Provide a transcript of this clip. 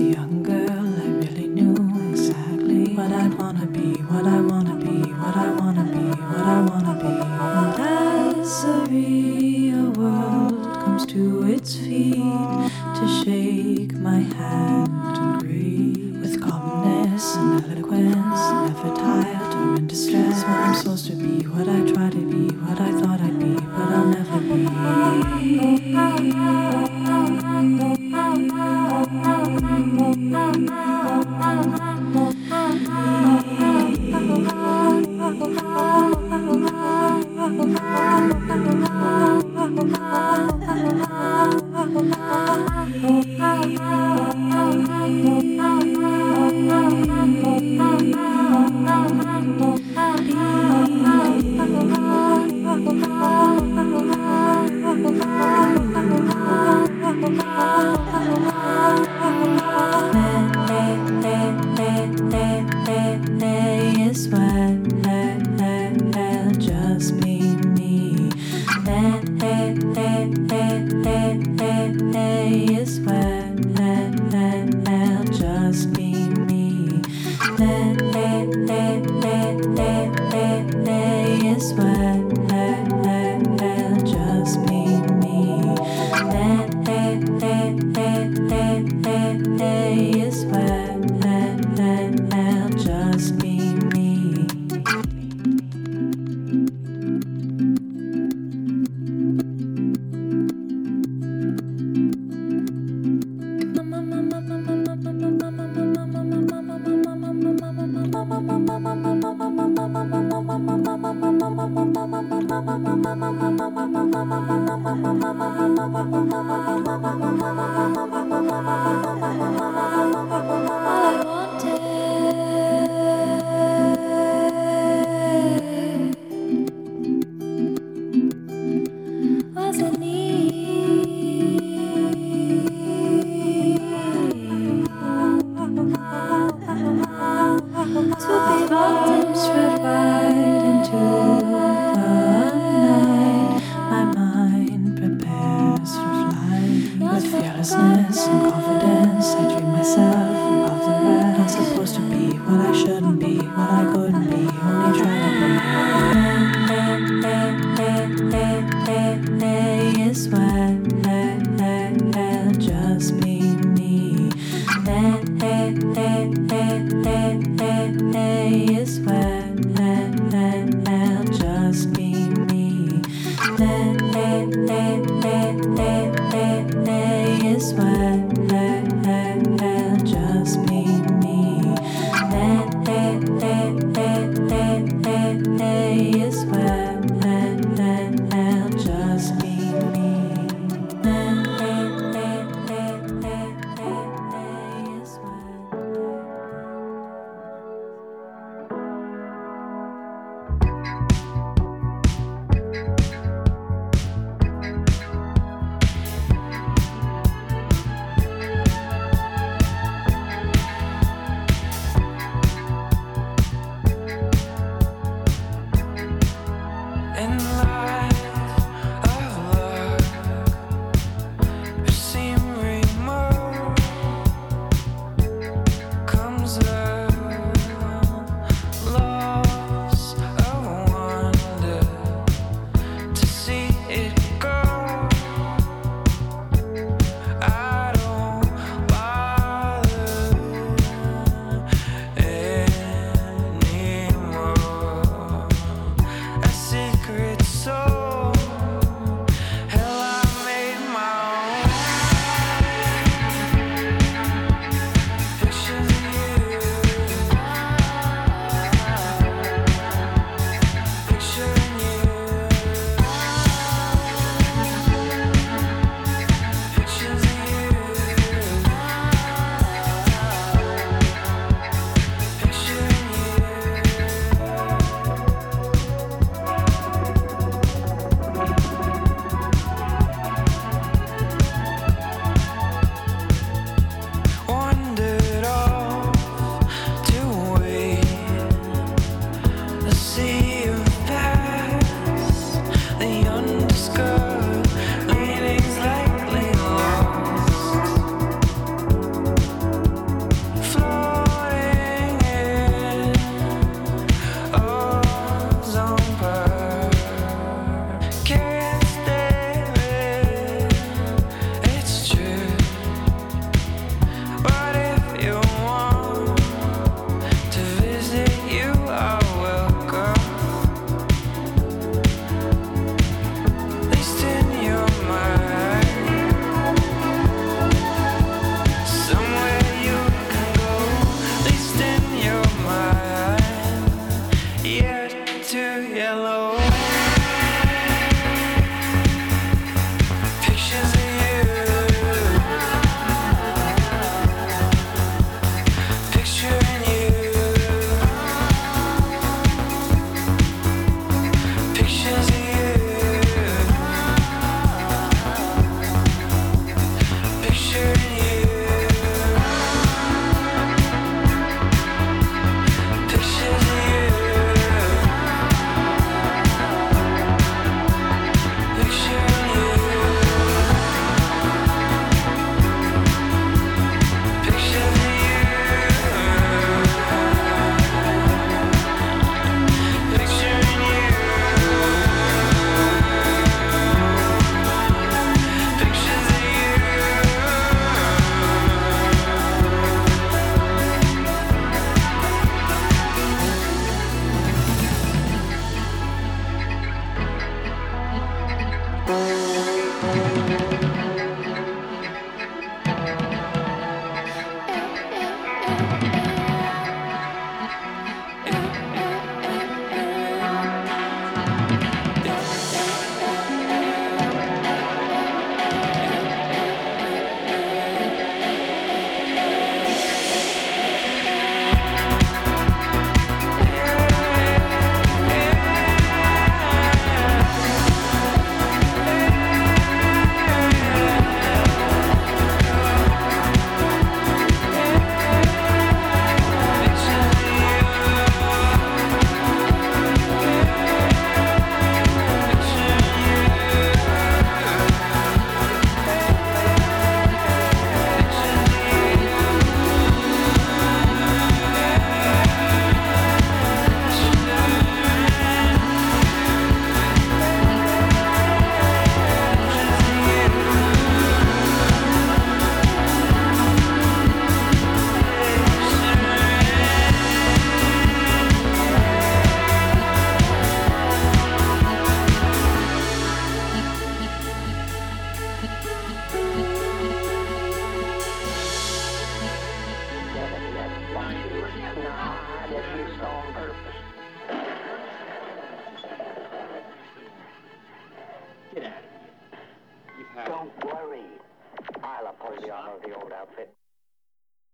see you. shouldn't be, what I couldn't be, only trying to be. and